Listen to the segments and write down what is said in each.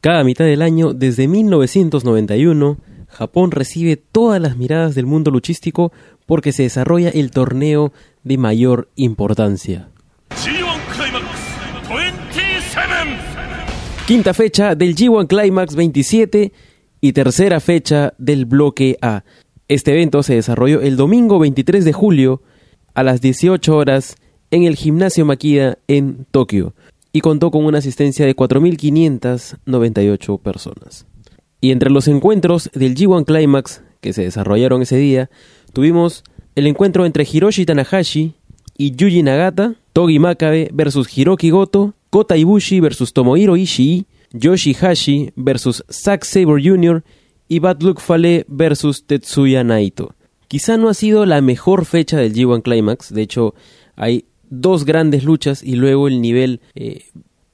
Cada mitad del año, desde 1991, Japón recibe todas las miradas del mundo luchístico porque se desarrolla el torneo de mayor importancia. Quinta fecha del G1 Climax 27 y tercera fecha del bloque A. Este evento se desarrolló el domingo 23 de julio a las 18 horas en el Gimnasio Makida en Tokio y contó con una asistencia de 4.598 personas. Y entre los encuentros del G1 Climax que se desarrollaron ese día, tuvimos el encuentro entre Hiroshi Tanahashi y Yuji Nagata, Togi Makabe versus Hiroki Goto, Kota Ibushi versus Tomohiro Ishii, Yoshihashi versus Zack Sabre Jr. y Bad Luck Fale versus Tetsuya Naito. Quizá no ha sido la mejor fecha del G1 Climax, de hecho hay dos grandes luchas y luego el nivel eh,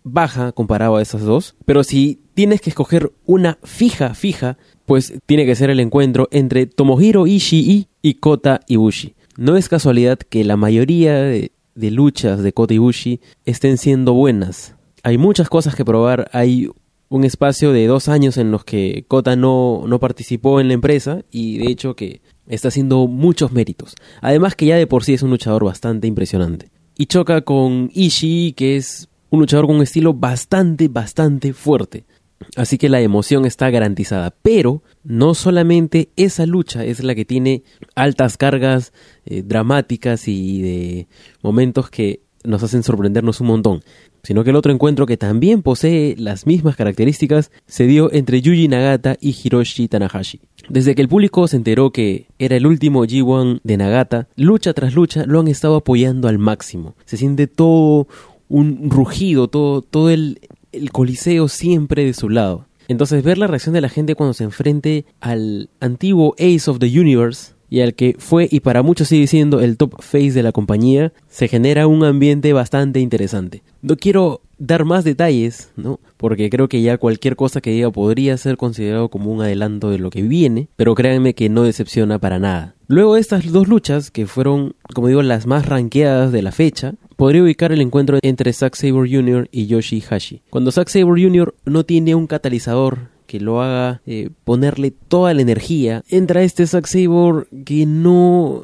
baja comparado a esas dos. Pero si tienes que escoger una fija, fija, pues tiene que ser el encuentro entre Tomohiro Ishii y Kota Ibushi. No es casualidad que la mayoría de, de luchas de Kota Ibushi estén siendo buenas. Hay muchas cosas que probar, hay un espacio de dos años en los que Kota no, no participó en la empresa y de hecho que está haciendo muchos méritos. Además que ya de por sí es un luchador bastante impresionante y choca con Ishii, que es un luchador con un estilo bastante, bastante fuerte. Así que la emoción está garantizada. Pero no solamente esa lucha es la que tiene altas cargas eh, dramáticas y de momentos que nos hacen sorprendernos un montón, sino que el otro encuentro que también posee las mismas características se dio entre Yuji Nagata y Hiroshi Tanahashi. Desde que el público se enteró que era el último G1 de Nagata, lucha tras lucha lo han estado apoyando al máximo. Se siente todo un rugido, todo, todo el, el coliseo siempre de su lado. Entonces ver la reacción de la gente cuando se enfrente al antiguo Ace of the Universe y al que fue y para muchos sigue siendo el top face de la compañía, se genera un ambiente bastante interesante. No quiero dar más detalles, ¿no? Porque creo que ya cualquier cosa que diga podría ser considerado como un adelanto de lo que viene, pero créanme que no decepciona para nada. Luego de estas dos luchas, que fueron, como digo, las más ranqueadas de la fecha, podría ubicar el encuentro entre Zack Sabre Jr. y Yoshi Hashi. Cuando Zack Sabre Jr. no tiene un catalizador que lo haga eh, ponerle toda la energía, entra este Zack Sabre que no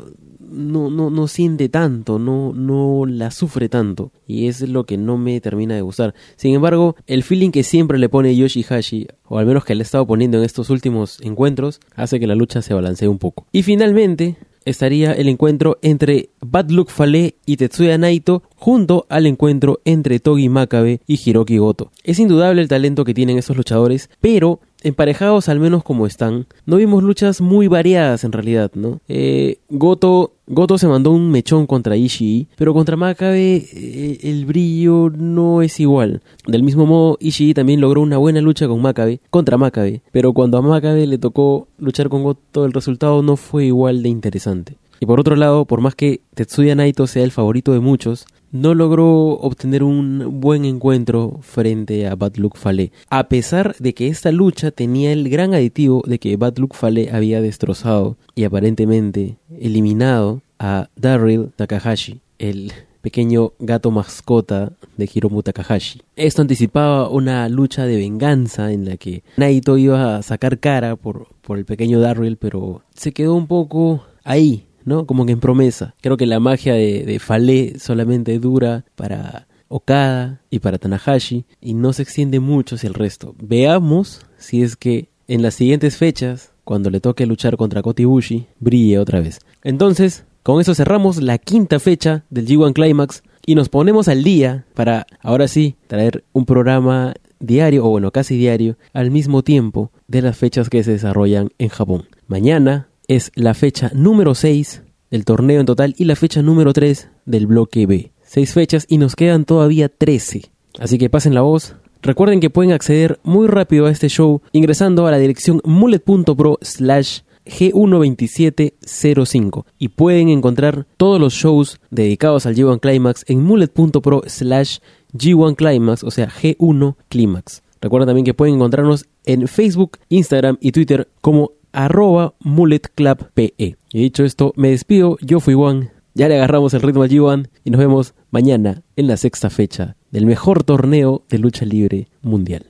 no, no, no siente tanto, no, no la sufre tanto. Y es lo que no me termina de gustar. Sin embargo, el feeling que siempre le pone Yoshihashi, o al menos que le ha estado poniendo en estos últimos encuentros, hace que la lucha se balancee un poco. Y finalmente, estaría el encuentro entre Bad Luck Fale y Tetsuya Naito junto al encuentro entre Togi Makabe y Hiroki Goto. Es indudable el talento que tienen estos luchadores, pero emparejados al menos como están, no vimos luchas muy variadas en realidad, ¿no? Eh, Goto, Goto se mandó un mechón contra Ishii, pero contra Makabe eh, el brillo no es igual. Del mismo modo, Ishii también logró una buena lucha con Makabe, contra Makabe, pero cuando a Makabe le tocó luchar con Goto, el resultado no fue igual de interesante. Y por otro lado, por más que Tetsuya Naito sea el favorito de muchos, no logró obtener un buen encuentro frente a Bad Luck Fale, a pesar de que esta lucha tenía el gran aditivo de que Bad Luck Fale había destrozado y aparentemente eliminado a Daryl Takahashi, el pequeño gato mascota de Hiromu Takahashi. Esto anticipaba una lucha de venganza en la que Naito iba a sacar cara por, por el pequeño Daryl, pero se quedó un poco ahí, ¿no? Como que en promesa. Creo que la magia de, de Fale solamente dura para Okada y para Tanahashi y no se extiende mucho hacia el resto. Veamos si es que en las siguientes fechas, cuando le toque luchar contra Kotibushi, brille otra vez. Entonces, con eso cerramos la quinta fecha del G1 Climax y nos ponemos al día para, ahora sí, traer un programa diario, o bueno, casi diario, al mismo tiempo de las fechas que se desarrollan en Japón. Mañana es la fecha número 6 del torneo en total y la fecha número 3 del bloque B. Seis fechas y nos quedan todavía 13. Así que pasen la voz. Recuerden que pueden acceder muy rápido a este show ingresando a la dirección mullet.pro slash G12705 y pueden encontrar todos los shows dedicados al G1 Climax en mullet.pro slash G1 Climax, o sea G1 Climax. Recuerden también que pueden encontrarnos en Facebook, Instagram y Twitter como arroba mulletclubpe. Y dicho esto, me despido, yo fui Juan, ya le agarramos el ritmo al G1 y nos vemos mañana en la sexta fecha del mejor torneo de lucha libre mundial.